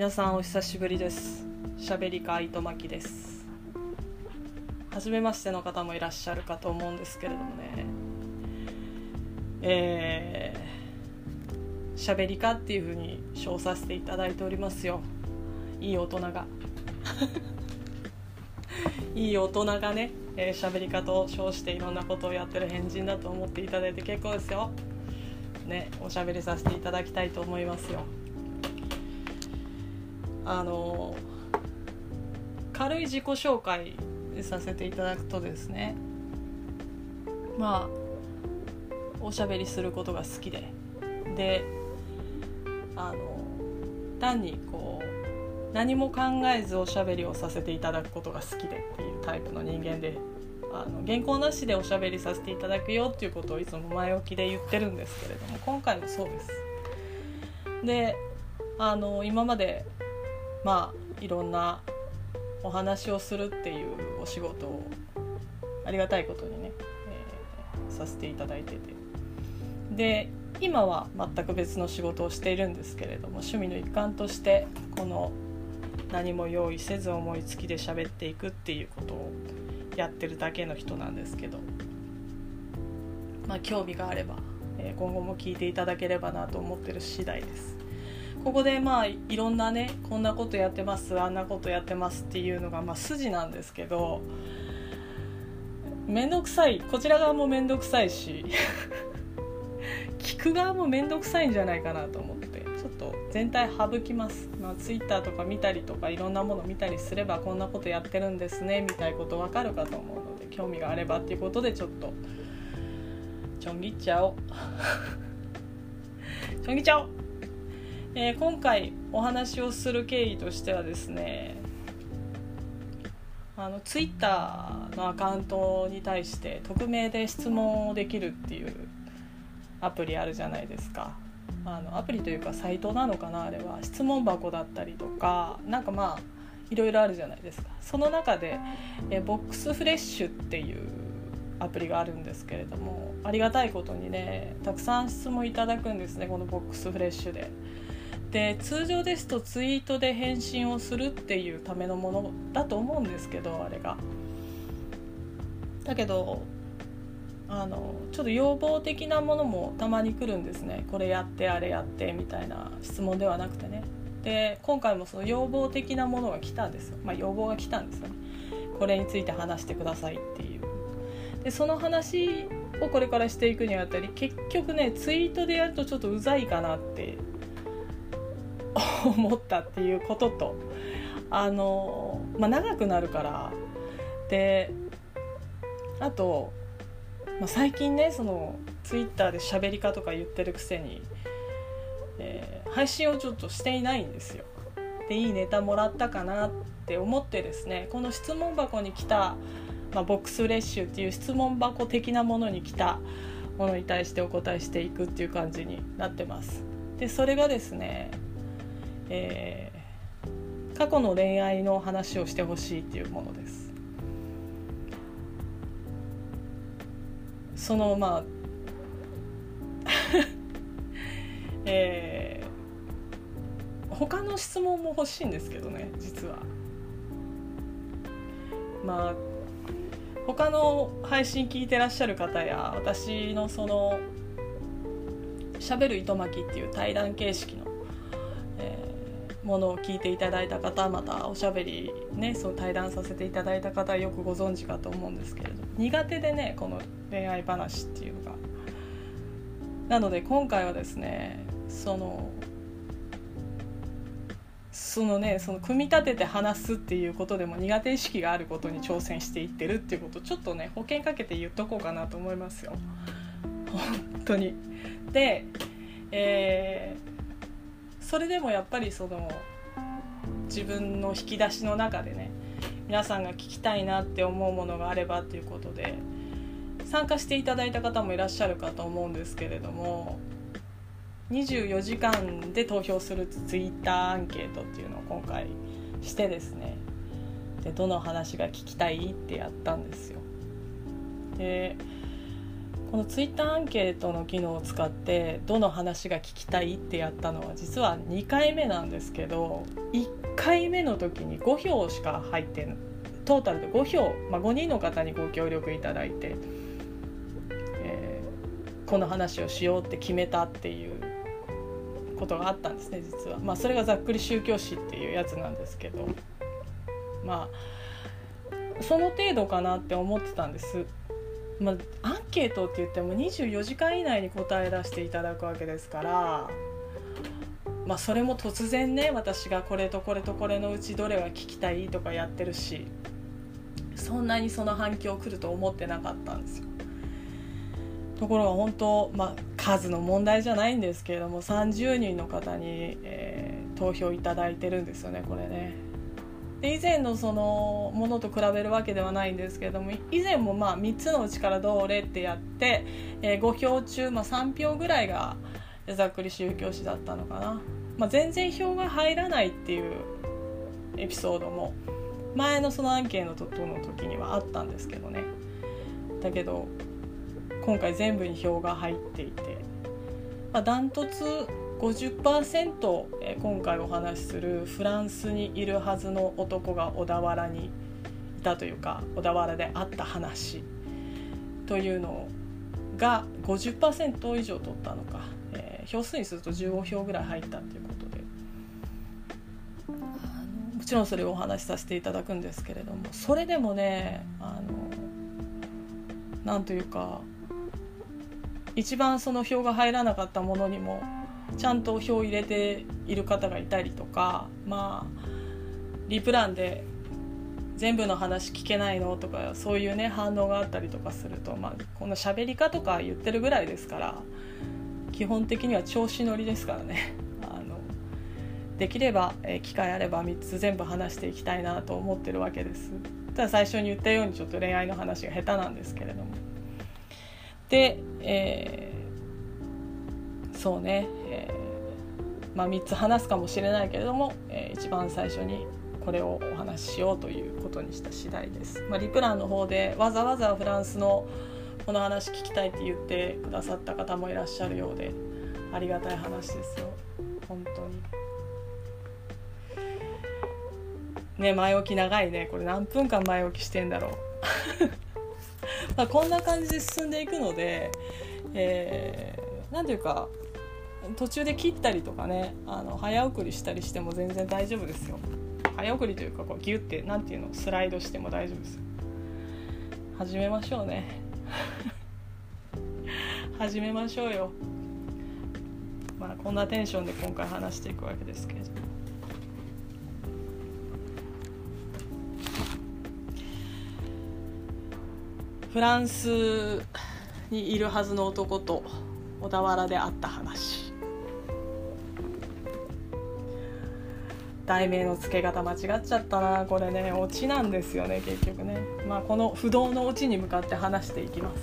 皆さんお久しぶりです。しゃべりか糸巻きです。初めましての方もいらっしゃるかと思うんですけれどもね。えー、しゃべりかっていうふうに称させていただいておりますよ。いい大人が。いい大人がねえー、しゃべりかと称していろんなことをやってる変人だと思っていただいて結構ですよ。ねおしゃべりさせていただきたいと思いますよ。あの軽い自己紹介させていただくとですねまあおしゃべりすることが好きでであの単にこう何も考えずおしゃべりをさせていただくことが好きでっていうタイプの人間であの原稿なしでおしゃべりさせていただくよっていうことをいつも前置きで言ってるんですけれども今回もそうです。であの今までまあいろんなお話をするっていうお仕事をありがたいことにね、えー、させていただいててで今は全く別の仕事をしているんですけれども趣味の一環としてこの何も用意せず思いつきで喋っていくっていうことをやってるだけの人なんですけどまあ興味があれば、えー、今後も聞いていただければなと思ってる次第です。ここでまあいろんなねこんなことやってますあんなことやってますっていうのがまあ筋なんですけど面倒くさい。こちら側も面倒くさいし 聞く側も面倒くさいんじゃないかなと思ってちょっと全体省きます、まあ、Twitter とか見たりとかいろんなもの見たりすればこんなことやってるんですねみたいなこと分かるかと思うので興味があればっていうことでちょっとちょんぎっちゃお ちょんぎっちゃおえー、今回お話をする経緯としてはですねあのツイッターのアカウントに対して匿名で質問をできるっていうアプリあるじゃないですか。あのアプリというかサイトなのかなあれは。質問箱だったりとかなんかまあいろいろあるじゃないですか。その中でえボックスフレッシュっていうアプリがあるんですけれどもありがたいことにねたくさん質問いただくんですねこのボックスフレッシュで。で通常ですとツイートで返信をするっていうためのものだと思うんですけどあれが。だけどあのちょっと要望的なものもたまに来るんですね。これやってあれやってみたいな質問ではなくてね。で今回もその要望的なものが来たんです、まあ、要望が来たんですよね。これについて話してくださいっていう。でその話をこれからしていくにあたり結局ねツイートでやるとちょっとうざいかなって思ったっていうこととあの、まあ、長くなるからであと、まあ、最近ねそのツイッターで喋りかとか言ってるくせに、えー、配信をちょっとしていないんですよ。でいいネタもらったかなって思ってですねこの質問箱に来た、まあ、ボックスレッシュっていう質問箱的なものに来たものに対してお答えしていくっていう感じになってます。でそれがですねえー、過去の恋愛の話をしてほしいっていうものです。そのまあ えー、他の質問も欲しいんですけどね実は。まあ他の配信聞いてらっしゃる方や私のその「しゃべる糸巻き」っていう対談形式のものを聞いていただいた方またおしゃべりねそう対談させていただいた方はよくご存知かと思うんですけれど苦手でねこの恋愛話っていうのが。なので今回はですねそのそのねその組み立てて話すっていうことでも苦手意識があることに挑戦していってるっていうことちょっとね保険かけて言っとこうかなと思いますよ本当に。で、えーそれでもやっぱりその自分の引き出しの中でね皆さんが聞きたいなって思うものがあればっていうことで参加していただいた方もいらっしゃるかと思うんですけれども24時間で投票するツイッターアンケートっていうのを今回してですねでどの話が聞きたいってやったんですよ。でこのツイッターアンケートの機能を使ってどの話が聞きたいってやったのは実は2回目なんですけど1回目の時に5票しか入ってトータルで5票、まあ、5人の方にご協力いただいて、えー、この話をしようって決めたっていうことがあったんですね実は。まあ、それがざっくり宗教史っていうやつなんですけどまあその程度かなって思ってたんです。まあ、アンケートって言っても24時間以内に答え出していただくわけですから、まあ、それも突然ね私がこれとこれとこれのうちどれが聞きたいとかやってるしそんなにその反響来ると思ってなかったんですよ。ところが本当、まあ、数の問題じゃないんですけれども30人の方に、えー、投票いただいてるんですよねこれね。で以前のそのものと比べるわけではないんですけれども以前もまあ3つのうちからどれってやって、えー、5票中、まあ、3票ぐらいがざっくり宗教史だったのかな、まあ、全然票が入らないっていうエピソードも前のそのアンケートの時にはあったんですけどね。だけど今回全部に票が入っていて、まあ、ダントツ50%、今回お話しするフランスにいるはずの男が小田原にいたというか小田原であった話。というのが50%以上取ったのか、えー、票数にすると15票ぐらい入ったということで。あのもちろんそれをお話しさせていただくんですけれどもそれでもねあのなんというか一番その票が入らなかったものにもちゃんと票を入れている方がいたりとかまあリプランで全部の話聞けないのとかそういうね反応があったりとかすると、まあ、この喋り方とか言ってるぐらいですから基本的には調子乗りですからね。あのできれば、え機会あれば3つ全部話していきたいなと思ってるわけです。ただ最初に言ったようにちょっと恋愛の話が下手なんですけれども。で、えー、そうねえー、まあ、3つ話すかもしれないけれども、えー、一番最初にこれをお話ししようということにした次第です。まあ、リプランの方でわざわざフランスのこの話聞きたいって言ってくださった方もいらっしゃるようでありがたい話ですよ本当に。ね前置き長いねこれ何分間前置きしてんだろう。まあこんな感じで進んでいくので、えー、なんていうか途中で切ったりとかねあの早送りしたりしても全然大丈夫ですよ。早送りというかこうギュッて何ていうのスライドしても大丈夫ですよ。始めましょうね。始めましょうよ。まあこんなテンションで今回話していくわけですけれどフランスにいるはずの男と小田原で会った話。題名の付け方間違っちゃったなこれね。オチなんですよね結局ね。まあこの不動のオチに向かって話していきます、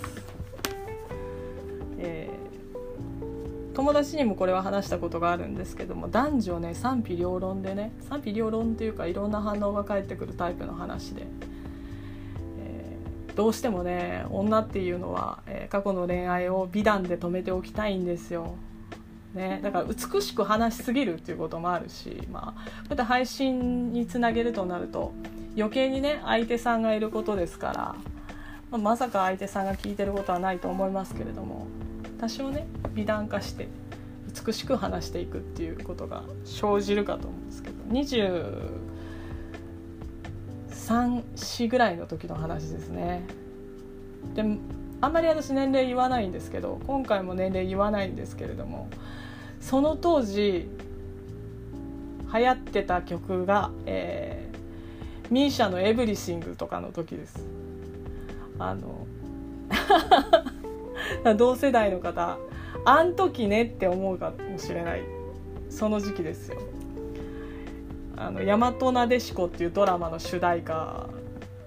えー、友達にもこれは話したことがあるんですけども男女ね賛否両論でね賛否両論っていうかいろんな反応が返ってくるタイプの話で、えー、どうしてもね女っていうのは、えー、過去の恋愛を美談で止めておきたいんですよ。ね、だから美しく話しすぎるっていうこともあるし、まあ、こういった配信につなげるとなると余計にね相手さんがいることですから、まあ、まさか相手さんが聞いてることはないと思いますけれども多少ね美談化して美しく話していくっていうことが生じるかと思うんですけど234ぐらいの時の話ですね。であんまり私年齢言わないんですけど今回も年齢言わないんですけれどもその当時流行ってた曲が、えー、ミーシャの「エブリシング」とかの時です。あの 同世代の方あん時ねって思うかもしれない。その時期ですよ。あの大和なでしこっていうドラマの主題歌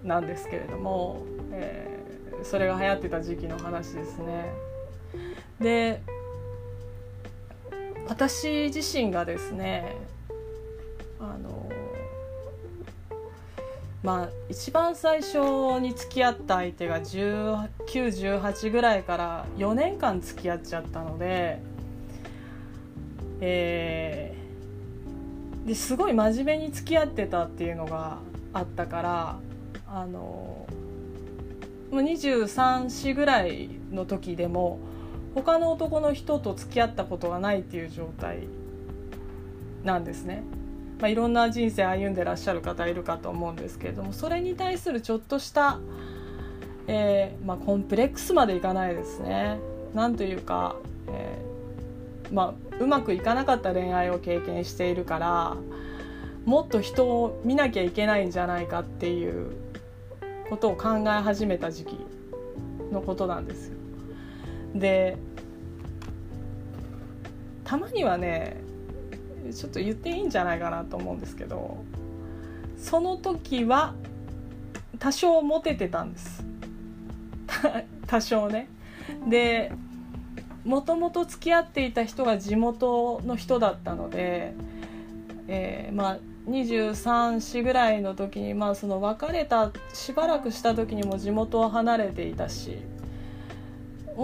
なんですけれども、えー、それが流行ってた時期の話ですね。で私自身がですねあのまあ一番最初に付き合った相手が1918ぐらいから4年間付き合っちゃったので、えー、ですごい真面目に付き合ってたっていうのがあったからあの23歳ぐらいの時でも他の男の人と付き合ったことがないっていう状態なんですね。まあ、いろんな人生歩んでらっしゃる方いるかと思うんですけれどもそれに対するちょっとした、えーまあ、コンプレックスまでいかないですね。なんというか、えーまあ、うまくいかなかった恋愛を経験しているからもっと人を見なきゃいけないんじゃないかっていうことを考え始めた時期のことなんですよ。でたまにはねちょっと言っていいんじゃないかなと思うんですけどその時は多少モテてたんです。多少ね。でもともと付き合っていた人が地元の人だったので、えー、まあ23歳ぐらいの時に、まあ、その別れたしばらくした時にも地元を離れていたし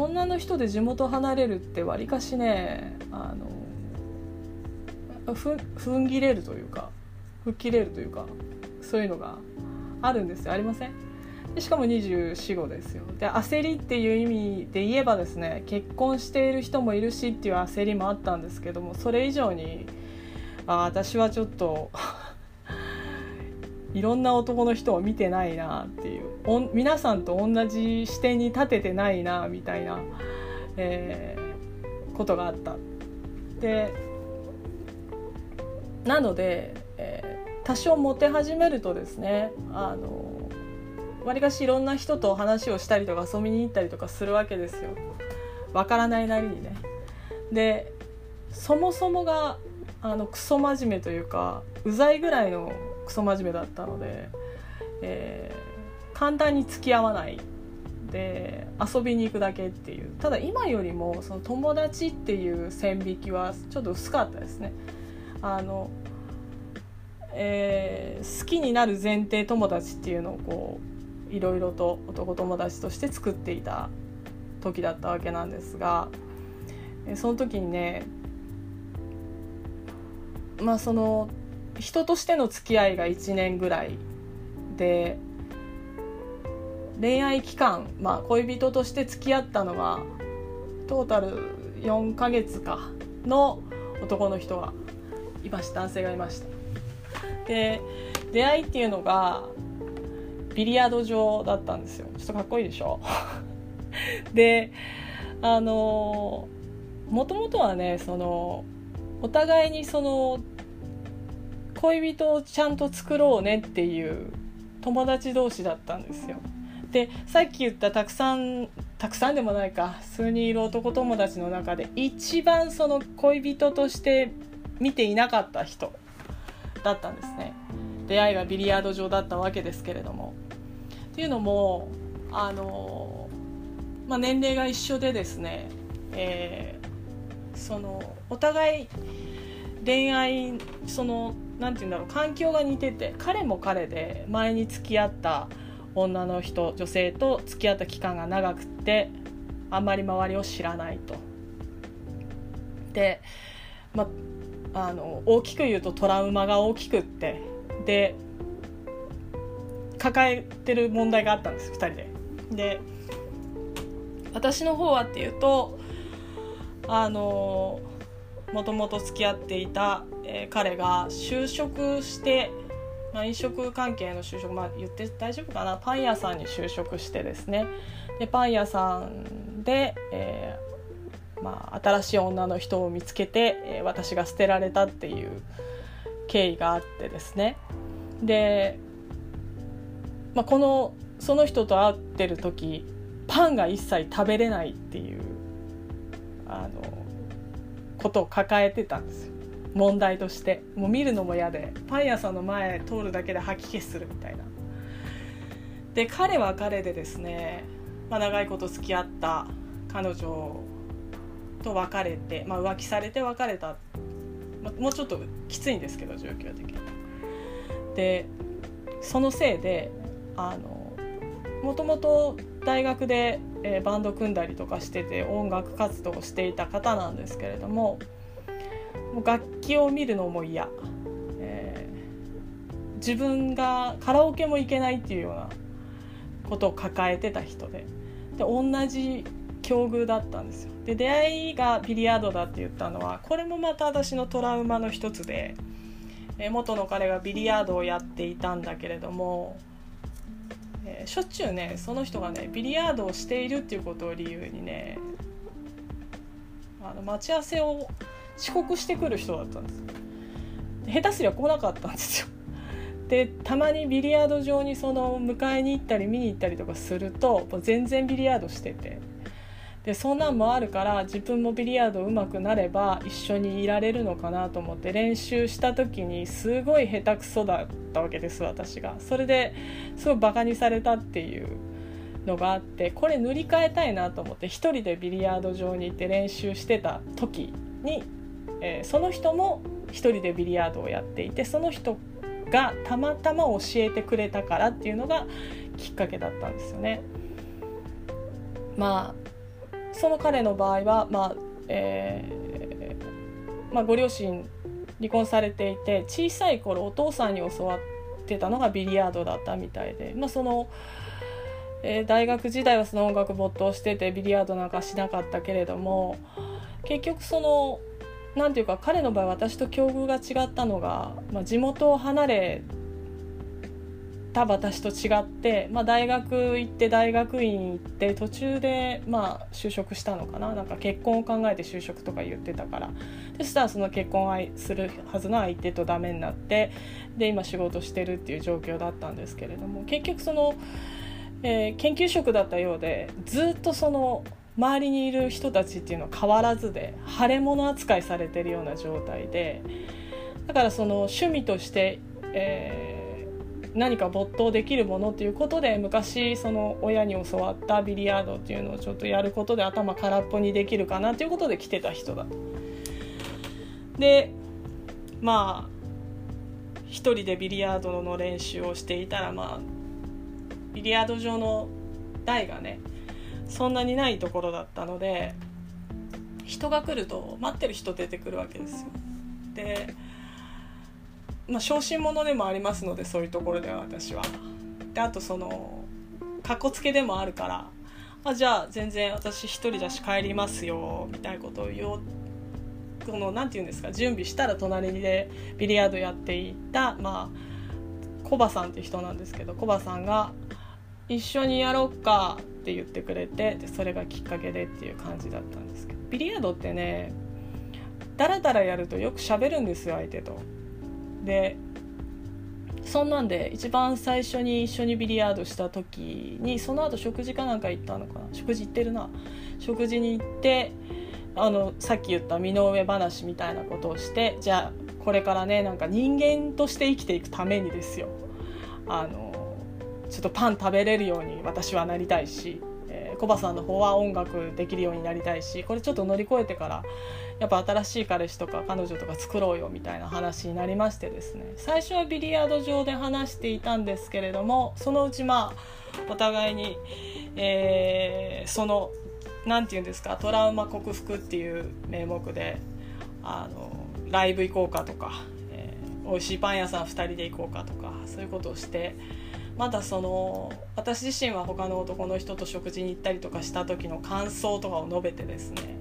女の人で地元離れるってわりかしねあのふ踏ん切れるというか吹っ切れるというかそういうのがあるんですよ。ありません？でしかも245ですよ。で焦りっていう意味で言えばですね結婚している人もいるしっていう焦りもあったんですけどもそれ以上にあ私はちょっといろんな男の人を見てないなっていう。皆さんと同じ視点に立ててないなみたいな、えー、ことがあった。でなので、えー、多少モテ始めるとですねあのわりかしいろんな人と話をしたりとか遊びに行ったりとかするわけですよ。わからないなりにね。でそもそもがあのクソ真面目というかうざいぐらいのクソ真面目だったので、えー、簡単に付き合わないで遊びに行くだけっていう。ただ今よりもその友達っていう線引きはちょっと薄かったですね。あの、えー、好きになる前提友達っていうのをこういろいろと男友達として作っていた時だったわけなんですがその時にねまあその人としての付き合いが1年ぐらいで恋愛期間、まあ、恋人として付き合ったのはトータル4ヶ月かの男の人がいました男性がいました。で出会いっていうのがビリヤード場だったんですよ。ちょっとかっこいいでしょ？であのもともとはねそのお互いにその恋人をちゃんと作ろうねっていう友達同士だったんですよ。でさっき言ったたくさんたくさんでもないか数人いる男友達の中で一番その恋人として見ていなかった人だったんですね。出会いがビリヤード場だったわけですけれども。っていうのもあの、まあ、年齢が一緒でですね、えー、そのお互い恋愛その何て言うんだろう環境が似てて彼も彼で前に付き合った女の人女性と付き合った期間が長くてあんまり周りを知らないと。で、ま、あの大きく言うとトラウマが大きくってで抱えてる問題があったんです2人で。で私の方はっていうとあのもともと付き合っていた、えー、彼が就職して、まあ、飲食関係の就職、まあ、言って大丈夫かな。パン屋さんに就職してですね。でパン屋さんで、えまあ、新しい女の人を見つけて、え、私が捨てられたっていう経緯があってですね。で、まあ、このその人と会ってる時パンが一切食べれないっていうあのことを抱えてたんですよ。問題として。もう見るのも嫌で。パン屋さんの前通るだけで吐き気するみたいな。で彼は彼でですね、まあ、長いこと付き合った彼女と別れて、まあ、浮気されて別れた、まあ、もうちょっときついんですけど状況的に。でそのせいであのもともと大学で、えー、バンド組んだりとかしてて音楽活動をしていた方なんですけれどももう楽器を見るのも嫌、えー、自分がカラオケも行けないっていうようなことを抱えてた人で。で同じ境遇だったんですよ。で出会いがビリヤードだって言ったのはこれもまた私のトラウマの一つで、えー、元の彼がビリヤードをやっていたんだけれどもえー、しょっちゅうねその人がねビリヤードをしているっていうことを理由にねあの待ち合わせを遅刻してくる人だったんです。下手すりゃ来なかったんですよ。でたまにビリヤード場にその迎えに行ったり見に行ったりとかするともう全然ビリヤードしてて。でそんなんもあるから自分もビリヤード上手くなれば一緒にいられるのかなと思って練習した時にすごい下手くそだったわけです私が。それですごいバカにされたっていうのがあってこれ塗り替えたいなと思って1人でビリヤード場に行って練習してた時に、えー、その人も1人でビリヤードをやっていてその人がたまたま教えてくれたからっていうのがきっかけだったんですよね。まあその彼の場合は、まあえーまあ、ご両親離婚されていて小さい頃お父さんに教わってたのがビリヤードだったみたいで、まあ、その、えー、大学時代はその音楽没頭しててビリヤードなんかしなかったけれども結局その何て言うか彼の場合私と境遇が違ったのが、まあ、地元を離れた私と違って、まあ、大学行って大学院行って途中でまあ就職したのかな。なんか結婚を考えて就職とか言ってたから。そしたらその結婚するはずの相手とダメになってで今仕事してるっていう状況だったんですけれども。結局その、えー、研究職だったようでずっとその周りにいる人たちっていうのは変わらずで腫れ物扱いされてるような状態でだからその趣味として、えー何か没頭できるものっていうことで昔その親に教わったビリヤードっていうのをちょっとやることで頭空っぽにできるかなっていうことで来てた人だ。とでまあ一人でビリヤードの練習をしていたらまあビリヤード場の台がねそんなにないところだったので人が来ると待ってる人出てくるわけですよ。でまあ、小心者でもありますのでそういうところでは私は。であとそのかっこつけでもあるからあじゃあ全然私一人だし帰りますよみたいなことを言おうこの何て言うんですか準備したら隣でビリヤードやっていたまあコバさんっていう人なんですけどコバさんが「一緒にやろうか」って言ってくれてでそれがきっかけでっていう感じだったんですけど。ビリヤードってねダラダラやるとよく喋るんですよ相手と。でそんなんで一番最初に一緒にビリヤードした時にその後食事かなんか行ったのかな？食事行ってるな。食事に行ってあのさっき言った身の上話みたいなことをしてじゃあこれからねなんか人間として生きていくためにですよ。あのちょっとパン食べれるように私はなりたいしコバさんの方は音楽できるようになりたいしこれちょっと乗り越えてからやっぱ新しい彼氏とか彼女とか作ろうよみたいな話になりましてですね最初はビリヤード場で話していたんですけれどもそのうちまあお互いに、えー、その何て言うんですかトラウマ克服っていう名目であのライブ行こうかとか、えー、美味しいパン屋さん2人で行こうかとかそういうことをして。まだその私自身は他の男の人と食事に行ったりとかした時の感想とかを述べてですね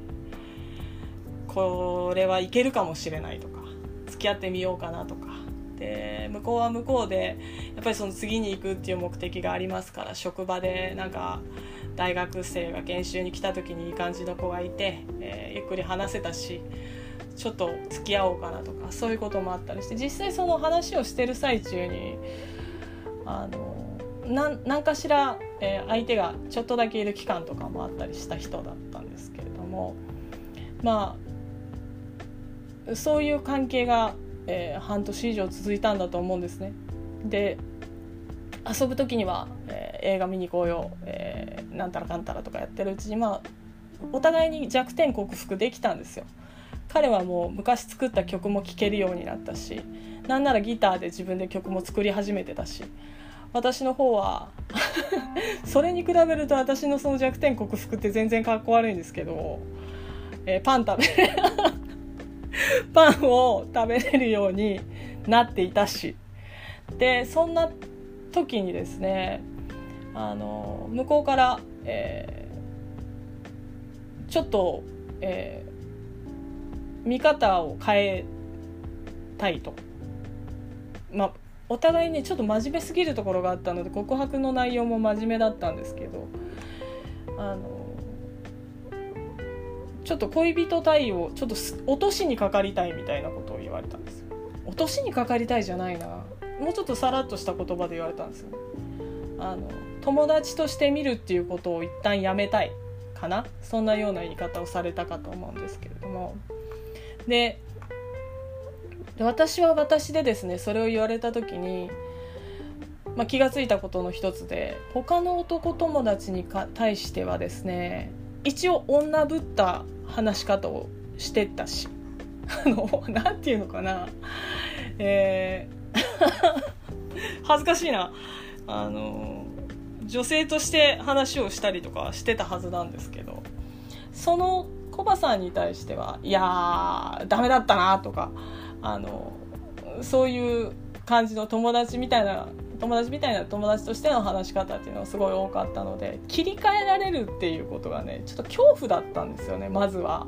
これはいけるかもしれないとか付き合ってみようかなとか。で向こうは向こうでやっぱりその次に行くっていう目的がありますから職場でなんか大学生が研修に来た時にいい感じの子がいて、えー、ゆっくり話せたしちょっと付き合おうかなとかそういうこともあったりして実際その話をしてる最中にあの何かしら、えー、相手がちょっとだけいる期間とかもあったりした人だったんですけれどもまあそういう関係が、えー、半年以上続いたんだと思うんですね。で遊ぶ時には、えー、映画見に行こうよ、えー、なんたらかんたらとかやってるうちにまあお互いに弱点克服できたんですよ。彼はもう昔作った曲も聴けるようになったしなんならギターで自分で曲も作り始めてたし私の方は それに比べると私のその弱点克服って全然かっこ悪いんですけど、えー、パン食べ パンを食べれるようになっていたしでそんな時にですねあの向こうから、えー、ちょっと、え、見方を変えたいと。まあお互いねちょっと真面目すぎるところがあったので告白の内容も真面目だったんですけどあのちょっと恋人対応ちょっと落としにかかりたいみたいなことを言われたんですよ。落としにかかりたいじゃないな。もうちょっとさらっとした言葉で言われたんですよ。あの友達として見るっていうことを一旦やめたいかな。そんなような言い方をされたかと思うんですけれども。で私は私でですねそれを言われた時に、まあ、気が付いたことの一つで他の男友達にか対してはですね一応女ぶった話し方をしてたしあの何て言うのかなえー 恥ずかしいな。あの女性として話をしたりとかしてたはずなんですけどそのコバさんに対してはいやーダメだったなとかあのそういう感じの友達みたいな友達みたいな友達としての話し方っていうのがすごい多かったので切り替えられるっていうことがねちょっと恐怖だったんですよねまずは。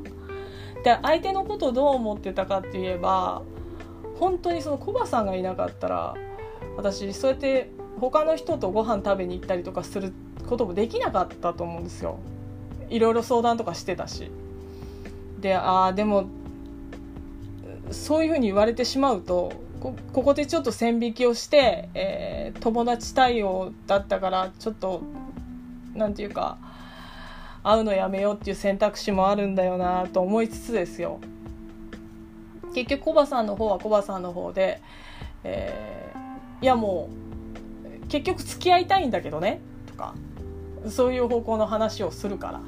で相手のことをどう思ってたかって言えば本当にそのコバさんがいなかったら私そうやって他の人とご飯食べに行ったりとかすることもできなかったと思うんですよ。いろいろ相談とかしてたし。でああでもそういうふうに言われてしまうとここでちょっと線引きをして、えー、友達対応だったからちょっと何て言うか会うのやめようっていう選択肢もあるんだよなと思いつつですよ。結局コバさんの方はコバさんの方で、えー、いやもう結局付き合いたいんだけどねとかそういう方向の話をするから。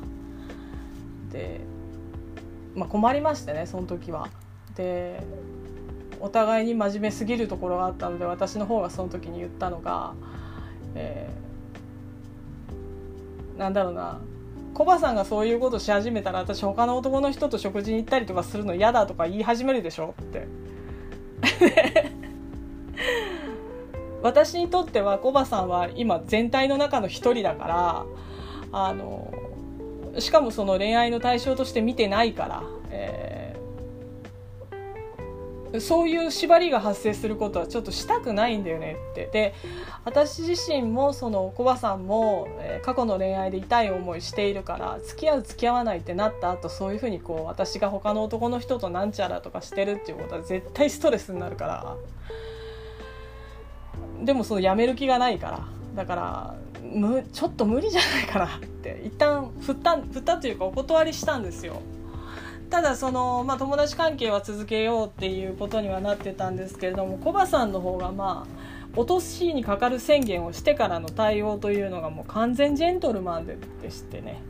で、まあ、困りましてねその時は。でお互いに真面目すぎるところがあったので私の方がその時に言ったのが、えー、なんだろうなコバさんがそういうことし始めたら私他の男の人と食事に行ったりとかするの嫌だとか言い始めるでしょって 私にとってはコバさんは今全体の中の一人だからあのしかもその恋愛の対象として見てないから、えーそういう縛りが発生することはちょっとしたくないんだよねって。で私自身もそのコバさんも、えー、過去の恋愛で痛い思いしているから付き合う付き合わないってなった後そういうふうにこう私が他の男の人となんちゃらとかしてるっていうことは絶対ストレスになるから。でもそのやめる気がないから。だからむちょっと無理じゃないかなって一旦振った振ったというかお断りしたんですよ。ただその、まあ、友達関係は続けようっていうことにはなってたんですけれどもコバさんの方がまあ落としにかかる宣言をしてからの対応というのがもう完全ジェントルマンででしてね。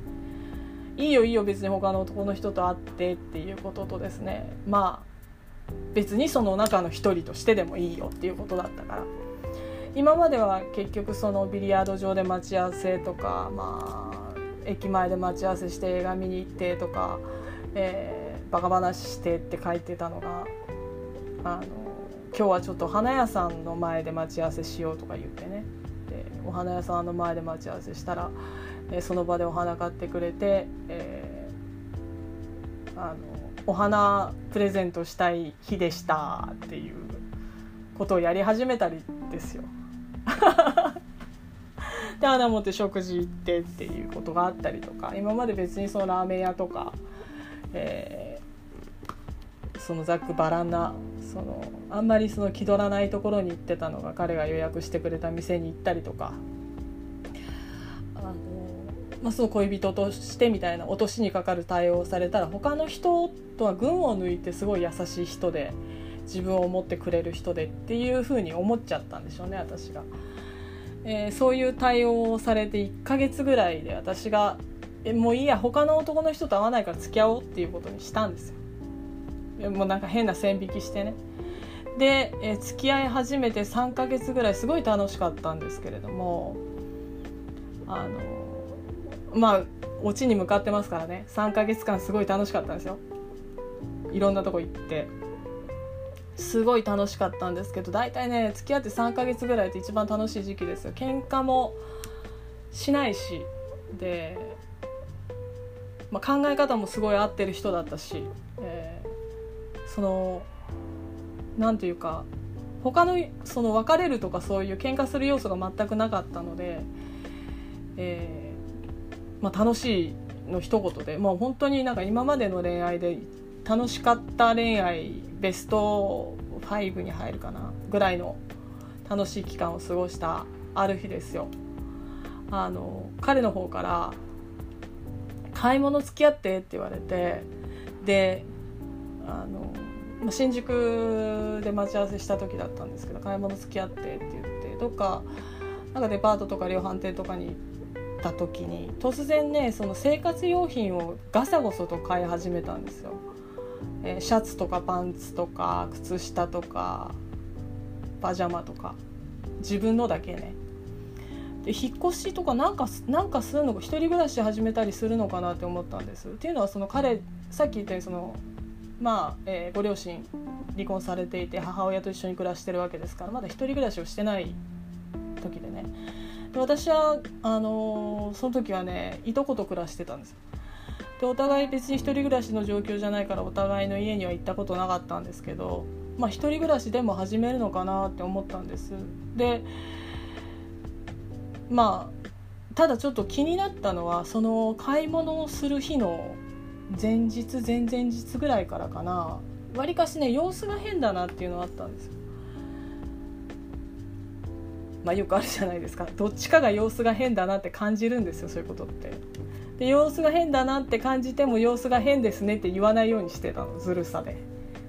いいよいいよ別に他の男の人と会ってっていうこととですね。まあ別にその中の一人としてでもいいよっていうことだったから。今までは結局そのビリヤード場で待ち合わせとかまあ駅前で待ち合わせして映画見に行ってとかえー、バカ話してって書いてたのがあの今日はちょっと花屋さんの前で待ち合わせしようとか言ってねでお花屋さんの前で待ち合わせしたら、えー、その場でお花買ってくれて、えー、あのお花プレゼントしたい日でしたっていうことをやり始めたりですよ。で花持って食事行ってっていうことがあったりとか今まで別にそのラーメン屋とかえー、そのざっくばらんなそのあんまりその気取らないところに行ってたのが彼が予約してくれた店に行ったりとかあの、まあ、その恋人としてみたいな落としにかかる対応をされたら他の人とは群を抜いてすごい優しい人で自分を思ってくれる人でっていうふうに思っちゃったんでしょうね私が。えー、そういう対応をされて1ヶ月ぐらいで私がえもういいや他の男の人と会わないから付き合おうっていうことにしたんですよ。もうなんか変な線引きしてね。で、えー、付き合い始めて3ヶ月ぐらいすごい楽しかったんですけれどもあのまあオチに向かってますからね。3ヶ月間すごい楽しかったんですよ。いろんなとこ行って。すごい楽しかったんですけど大体ね付き合って3ヶ月ぐらいって一番楽しい時期ですよ。喧嘩もしないしで、まあ、考え方もすごい合ってる人だったし、えー、その何て言うか他のその別れるとかそういう喧嘩する要素が全くなかったので、えーまあ、楽しいの一言でもう本当になんか今までの恋愛で楽しかった恋愛ベスト5に入るかなぐらいの楽しい期間を過ごしたある日ですよあの彼の方から「買い物付き合って」って言われてであの新宿で待ち合わせした時だったんですけど「買い物付き合って」って言ってどっかなんかデパートとか量販店とかに行った時に突然ねその生活用品をガサゴソと買い始めたんですよ。えー、シャツとかパンツとか靴下とかパジャマとか。自分のだけね。で引っ越しとかなんかなんかするのか一人暮らし始めたりするのかなって思ったんです。っていうのはその彼さっき言ったようにそのまあ、えー、ご両親離婚されていて母親と一緒に暮らしてるわけですからまだ一人暮らしをしてない時でね。で私はあのー、その時はねいとこと暮らしてたんですよ。でお互い別に1人暮らしの状況じゃないからお互いの家には行ったことなかったんですけどまあ1人暮らしでも始めるのかなって思ったんです。でまあただちょっと気になったのはその買い物をする日の前日前々日ぐらいからかな。わりかしね様子が変だなっていうのはあったんですよ。まあよくあるじゃないですか。どっちかが様子が変だなって感じるんですよそういうことって。で様子が変だなって感じても様子が変ですねって言わないようにしてたのずるさで。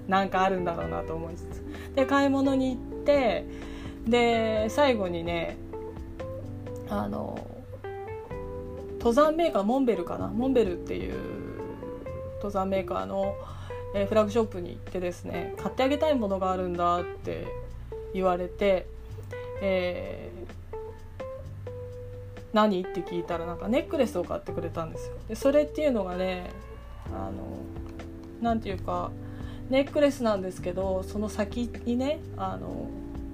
なんかあるんだろうなと思いつつ。で買い物に行ってで最後にねあの登山メーカーモンベルかな？モンベルっていう登山メーカーの、え、フラッグショップに行ってですね買ってあげたいものがあるんだって言われて、え何？って聞いたらなんかネックレスを買ってくれたんですよ。でそれっていうのがねあの何て言うかネックレスなんですけどその先にねあの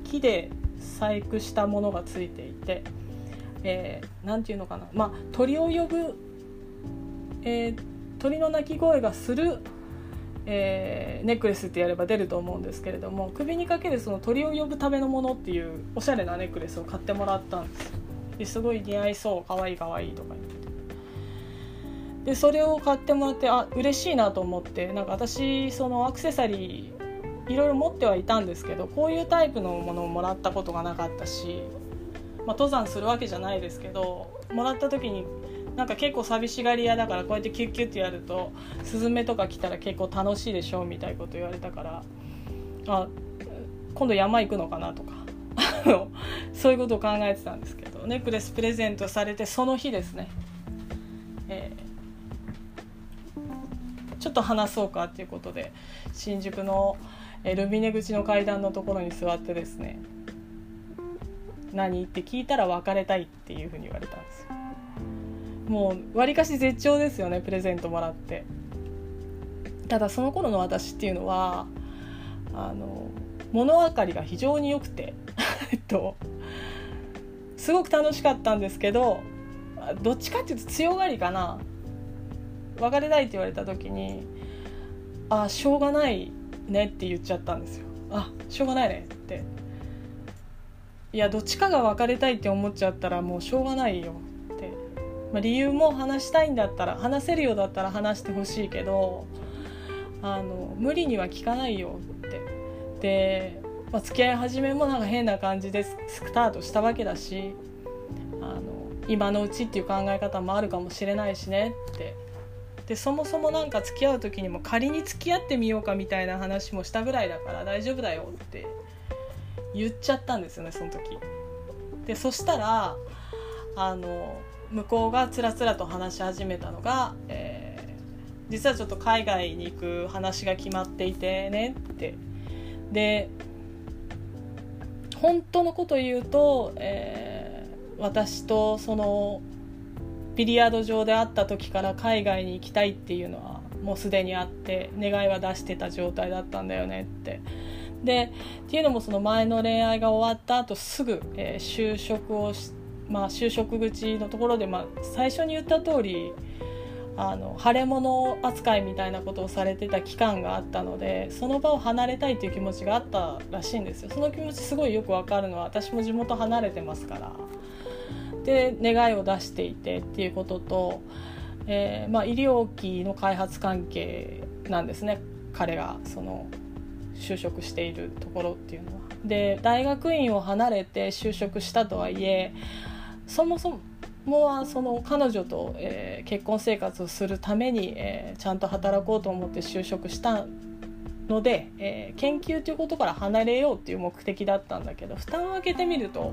木で細工したものがついていて何、えー、て言うのかな。まあ鳥を呼ぶ、えー、鳥の鳴き声がするえー、ネックレスってやれば出ると思うんですけれども首にかけるその鳥を呼ぶためのものっていうおしゃれなネックレスを買ってもらったんですよ。ですごい似合いそうかわいいかわいいとか言って。でそれを買ってもらってあ嬉しいなと思ってなんか私そのアクセサリーいろいろ持ってはいたんですけどこういうタイプのものをもらったことがなかったし、まあ、登山するわけじゃないですけどもらった時になんか結構寂しがり屋だからこうやってキュッキュッてやるとスズメとか来たら結構楽しいでしょみたいなこと言われたからあ今度山行くのかなとか そういうことを考えてたんですけど。ネックレスプレゼントされてその日ですね、えー、ちょっと話そうかっていうことで新宿のルミネ口の階段のところに座ってですね何って聞いたら別れたいっていうふうに言われたんですよ。もうわりかし絶頂ですよねプレゼントもらって。ただその頃の私っていうのはあの物分かりが非常に良くて えっとすごく楽しかったんですけどどっちかっていうと強がりかな。別れたいって言われた時に「あしょうがないね」って言っちゃったんですよ。あしょうがないねって。いやどっちかが別れたいって思っちゃったらもうしょうがないよって、まあ、理由も話したいんだったら話せるようだったら話してほしいけどあの無理には聞かないよって。でまあ、付き合い始めもなんか変な感じでスタートしたわけだしあの今のうちっていう考え方もあるかもしれないしねってでそもそもなんか付き合う時にも仮に付き合ってみようかみたいな話もしたぐらいだから大丈夫だよって言っちゃったんですよねその時。でそしたらあの向こうがつらつらと話し始めたのが、えー実はちょっと海外に行く話が決まっていてねってで本当のこと言うと、えー、私とそのビリヤード場で会った時から海外に行きたいっていうのはもうすでにあって願いは出してた状態だったんだよねって。でっていうのもその前の恋愛が終わった後すぐ、えー、就職をし、まあ、就職口のところで、まあ、最初に言った通りあの腫れ物扱いみたいなことをされてた期間があったのでその場を離れたいという気持ちがあったらしいんですよ。その気持ちすごいよくわかるのは私も地元離れてますから。で願いを出していてっていうことと、えーまあ、医療機の開発関係なんですね。彼がその就職しているところっていうのは。で大学院を離れて就職したとはいえそもそももはその彼女と、えー、結婚生活をするために、えー、ちゃんと働こうと思って就職したので、えー、研究ということから離れようっていう目的だったんだけど蓋を開けてみると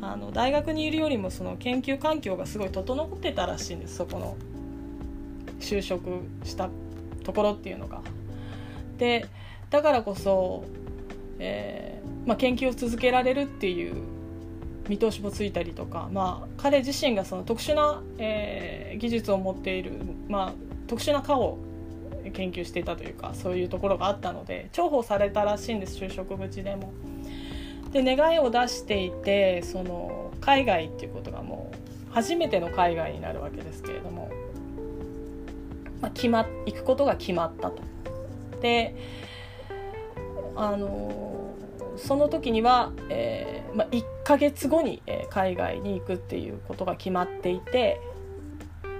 あの大学にいるよりもその研究環境がすごい整ってたらしいんですそこの就職したところっていうのが。でだからこそ、えーまあ、研究を続けられるっていう見通しもついたりとか、まあ、彼自身がその特殊な、えー、技術を持っている、まあ、特殊な科を研究していたというかそういうところがあったので重宝されたらしいんです就職口でも。で願いを出していてその海外っていうことがもう初めての海外になるわけですけれども、まあ、決ま行くことが決まったと。であのその時には、えーまあ、1ヶ月後に、えー、海外に行くっていうことが決まっていて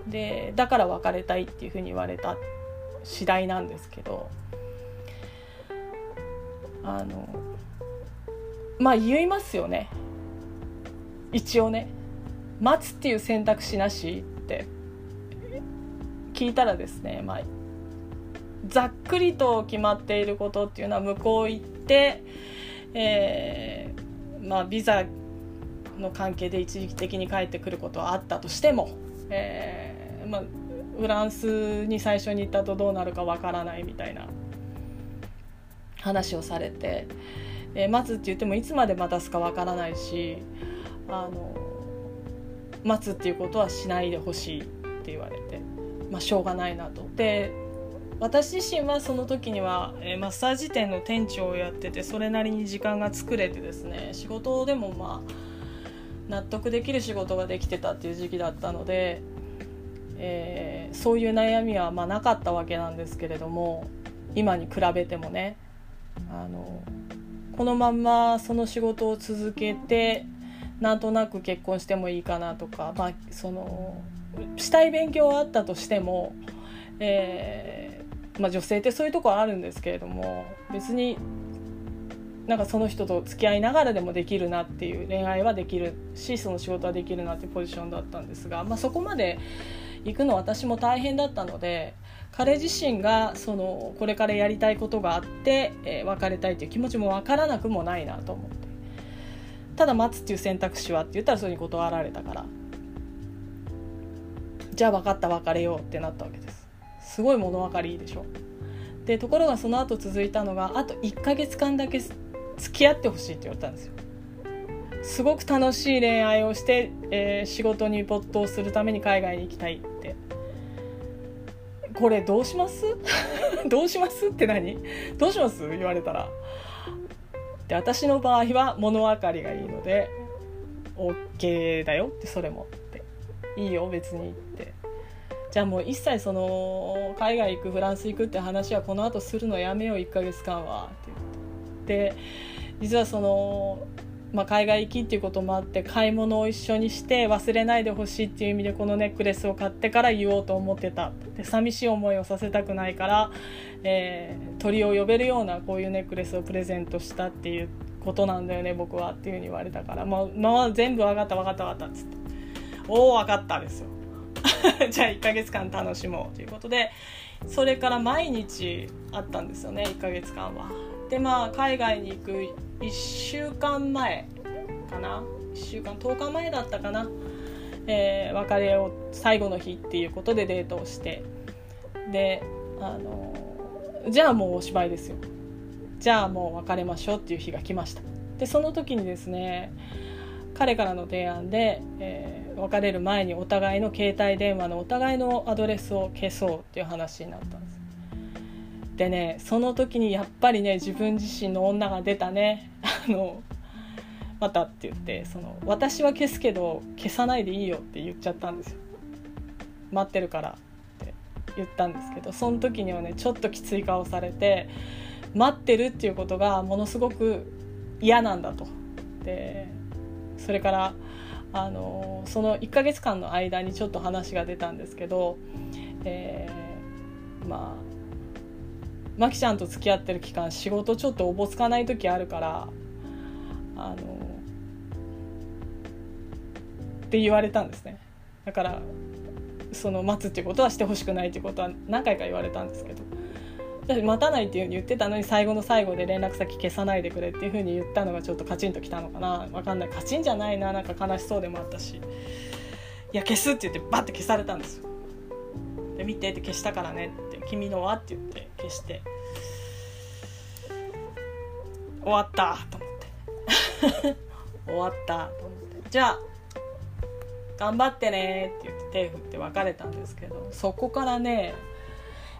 でだから別れたいっていうふうに言われた次第なんですけどあのまあ言いますよね。一応ね待つっていう選択肢なしって聞いたらですねまあざっくりと決まっていることっていうのは向こう行って、えー、まあ、ビザの関係で一時的に帰ってくることはあったとしても、えー、まあ、フランスに最初に行ったとどうなるかわからないみたいな話をされて、えー、待つって言ってもいつまで待たすかわからないしあの待つっていうことはしないでほしいって言われて、まあ、しょうがないなと。で私自身はその時には、えー、マッサージ店の店長をやっててそれなりに時間が作れてですね仕事でもまあ納得できる仕事ができてたっていう時期だったので、えー、そういう悩みはまあなかったわけなんですけれども今に比べてもねあのこのまんまその仕事を続けてなんとなく結婚してもいいかなとか、まあ、そのしたい勉強はあったとしても、えーまあ、女性ってそういうとこあるんですけれども別になんかその人と付き合いながらでもできるなっていう恋愛はできるしその仕事はできるなっていうポジションだったんですが、まあ、そこまで行くの私も大変だったので彼自身がそのこれからやりたいことがあって、えー、別れたいという気持ちも分からなくもないなと思ってただ待つっていう選択肢はって言ったらそれに断られたからじゃあ分かった別れようってなったわけです。すごい物分かりいいでしょ。でところがその後続いたのがあと1ヶ月間だけ付き合ってほしいって言われたんですよ。すごく楽しい恋愛をして、えー、仕事に没頭するために海外に行きたいって。これどうします？どうしますって何？どうします？言われたら。で私の場合は物分かりがいいので OK だよってそれもって。いいよ別にって。じゃあもう一切その海外行くフランス行くって話はこの後するのやめよう1ヶ月間はって言ってで実はその、まあ、海外行きっていうこともあって買い物を一緒にして忘れないでほしいっていう意味でこのネックレスを買ってから言おうと思ってた。で寂しい思いをさせたくないから、えー、鳥を呼べるようなこういうネックレスをプレゼントしたっていうことなんだよね僕はっていうふうに言われたから、まあ、まあ、全部分かった分かった分かったっつって。おお分かったですよ。じゃあ1ヶ月間楽しもうということでそれから毎日あったんですよね1ヶ月間は。でまあ海外に行く1週間前かな1週間10日前だったかな、えー、別れを最後の日っていうことでデートをして。であのじゃあもうおしまいですよ。じゃあもう別れましょうっていう日が来ました。でその時にですね彼からの提案で、えー、別れる前にお互いの携帯電話のお互いのアドレスを消そうっていう話になったんです。でねその時にやっぱりね自分自身の女が出たね。あのまたって言ってその私は消すけど消さないでいいよって言っちゃったんですよ。待ってるからって言ったんですけどその時にはねちょっときつい顔されて待ってるっていうことがものすごく嫌なんだと。でそれからあのその1ヶ月間の間にちょっと話が出たんですけど、えー、まあマキちゃんと付き合ってる期間仕事ちょっとおぼつかない時あるからあのって言われたんですね。だからその待つっていうことはしてほしくないってことは何回か言われたんですけど。待たないっていうふうに言ってたのに最後の最後で連絡先消さないでくれっていうふうに言ったのがちょっとカチンときたのかな。分かんない。カチンじゃないな。なんか悲しそうでもあったし。いや消すって言ってバッて消されたんですよ。で見てって消したからねって君のはって言って消して。終わったと思って。終わったと思って。じゃあ頑張ってねって言って手振って別れたんですけどそこからね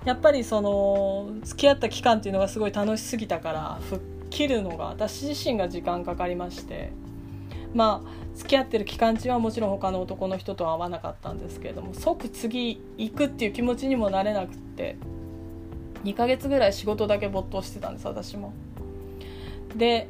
やっぱりその付き合った期間っていうのがすごい楽しすぎたから吹っ切るのが私自身が時間かかりましてまあ付き合ってる期間中はもちろん他の男の人とは会わなかったんですけれども即次行くっていう気持ちにもなれなくって2ヶ月ぐらい仕事だけ没頭してたんです私も。で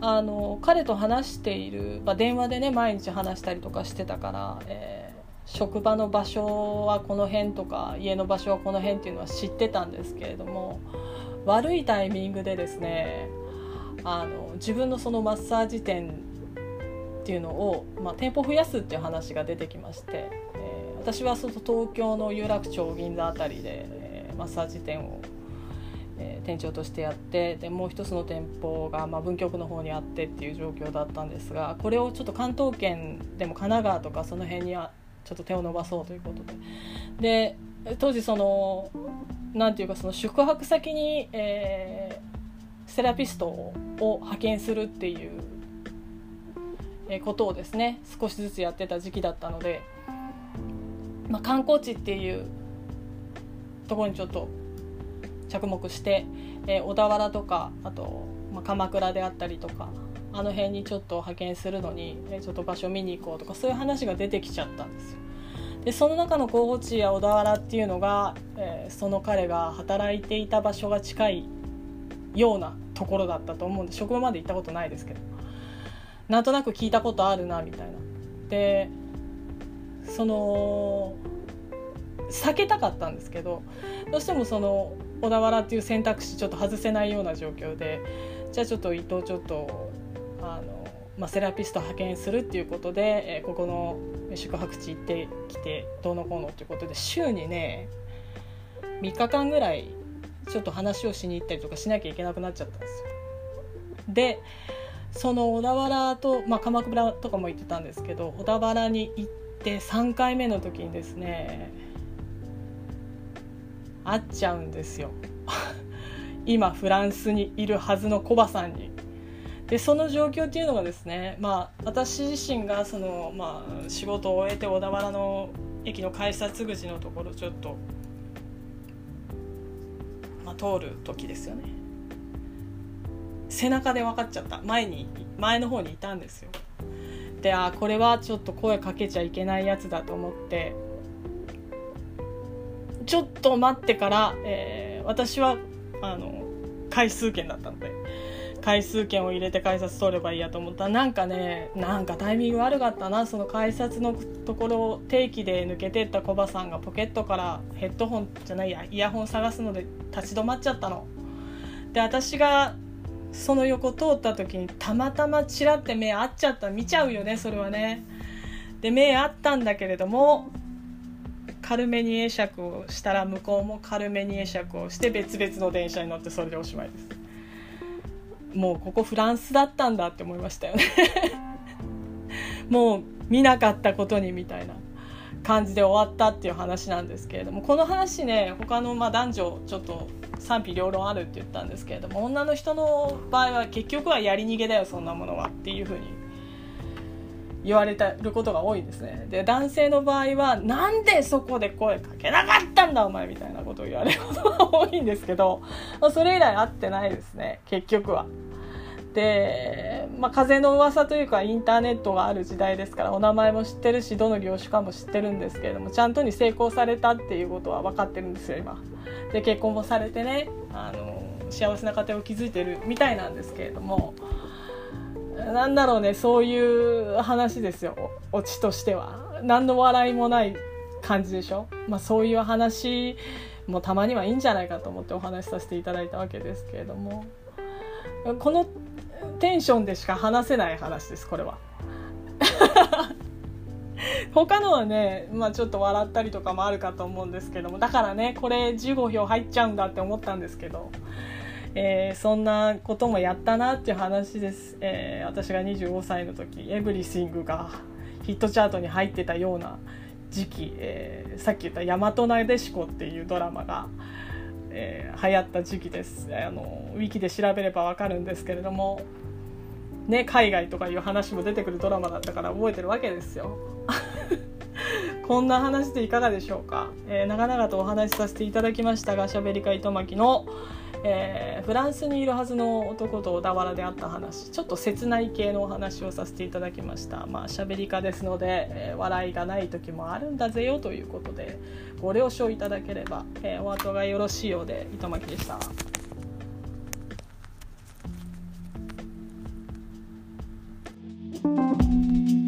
あの彼と話している、まあ、電話でね毎日話したりとかしてたから、えー、職場の場所はこの辺とか家の場所はこの辺っていうのは知ってたんですけれども悪いタイミングでですねあの自分のそのマッサージ店っていうのを、まあ、店舗増やすっていう話が出てきまして、えー、私はその東京の有楽町銀座辺りで、えー、マッサージ店をえー、店長としてやってでもう一つの店舗が、まあ、文京区の方にあってっていう状況だったんですがこれをちょっと関東圏でも神奈川とかその辺にはちょっと手を伸ばそうということで。で当時その何て言うかその宿泊先に、えー、セラピストを派遣するっていうことをですね少しずつやってた時期だったので、まあ、観光地っていうところにちょっと着目して、えー、小田原とかあと、まあ、鎌倉であったりとかあの辺にちょっと派遣するのに、え、ちょっと場所見に行こうとかそういう話が出てきちゃったんですよ。でその中の候補地や小田原っていうのが、えー、その彼が働いていた場所が近いようなところだったと思うんで職場まで行ったことないですけどなんとなく聞いたことあるなみたいな。でその避けたかったんですけどどうしてもその小田原っていう選択肢ちょっと外せないような状況でじゃあちょっと伊藤ちょっとあの、まあ、セラピスト派遣するっていうことで、えー、ここの宿泊地行ってきてどうのこうのっていうことで週にね3日間ぐらいちょっと話をしに行ったりとかしなきゃいけなくなっちゃったんですよ。でその小田原と、まあ、鎌倉とかも行ってたんですけど小田原に行って3回目の時にですね会っちゃうんですよ 今フランスにいるはずのコバさんに。でその状況っていうのがですね、まあ、私自身がその、まあ、仕事を終えて小田原の駅の改札口のところちょっと、まあ、通る時ですよね。背中で分かっちゃった。前に前の方にいたんですよ。であこれはちょっと声かけちゃいけないやつだと思ってちょっと待ってから、えー、私はあの回数券だったので回数券を入れて改札通ればいいやと思ったなんかねなんかタイミング悪かったなその改札のところを定期で抜けてったコバさんがポケットからヘッドホンじゃないやイヤホン探すので立ち止まっちゃったの。で私がその横通った時にたまたまチラって目合っちゃった見ちゃうよねそれはね。で目合ったんだけれどもカルメニエ釈をしたら向こうもカルメニエ釈をして別々の電車に乗ってそれでおしまいですもうここフランスだったんだって思いましたよね。もう見なかったことにみたいな感じで終わったっていう話なんですけれども。この話ね他のま男女ちょっと賛否両論あるって言ったんですけれども女の人の場合は結局はやり逃げだよそんなものはっていうふうに言われてることが多いですね。で男性の場合はなんでそこで声かけなかったんだお前みたいなことを言われることが多いんですけどそれ以来会ってないですね結局は。で、まあ、風の噂というかインターネットがある時代ですからお名前も知ってるしどの業種かも知ってるんですけれどもちゃんとに成功されたっていうことは分かってるんですよ今。で結婚もされてねあの幸せな家庭を築いてるみたいなんですけれどもなんだろうねそういう話ですよオチとしては。何の笑いもない感じでしょ、まあ、そういう話もたまにはいいんじゃないかと思ってお話しさせていただいたわけですけれどもこのテンションでしか話せない話ですこれは。他のはね、まあ、ちょっと笑ったりとかもあるかと思うんですけどもだからねこれ15票入っちゃうんだって思ったんですけど、えー、そんなこともやったなっていう話です、えー、私が25歳の時「エブリシング」がヒットチャートに入ってたような時期、えー、さっき言った「大和なでしこ」っていうドラマがえー、流行った時期です。あのウィキで調べれば分かるんですけれども、ね、海外とかいう話も出てくるドラマだったから覚えてるわけですよ。こんな話でいかがでしょうか、えー、長々とお話しさせていただきましたがしゃべりか糸巻きの、えー、フランスにいるはずの男と小田原であった話ちょっと切ない系のお話をさせていただきましたまあしゃべりかですので、えー、笑いがない時もあるんだぜよということでご了承いただければ、え、お後がよろしいようで糸巻でした。Música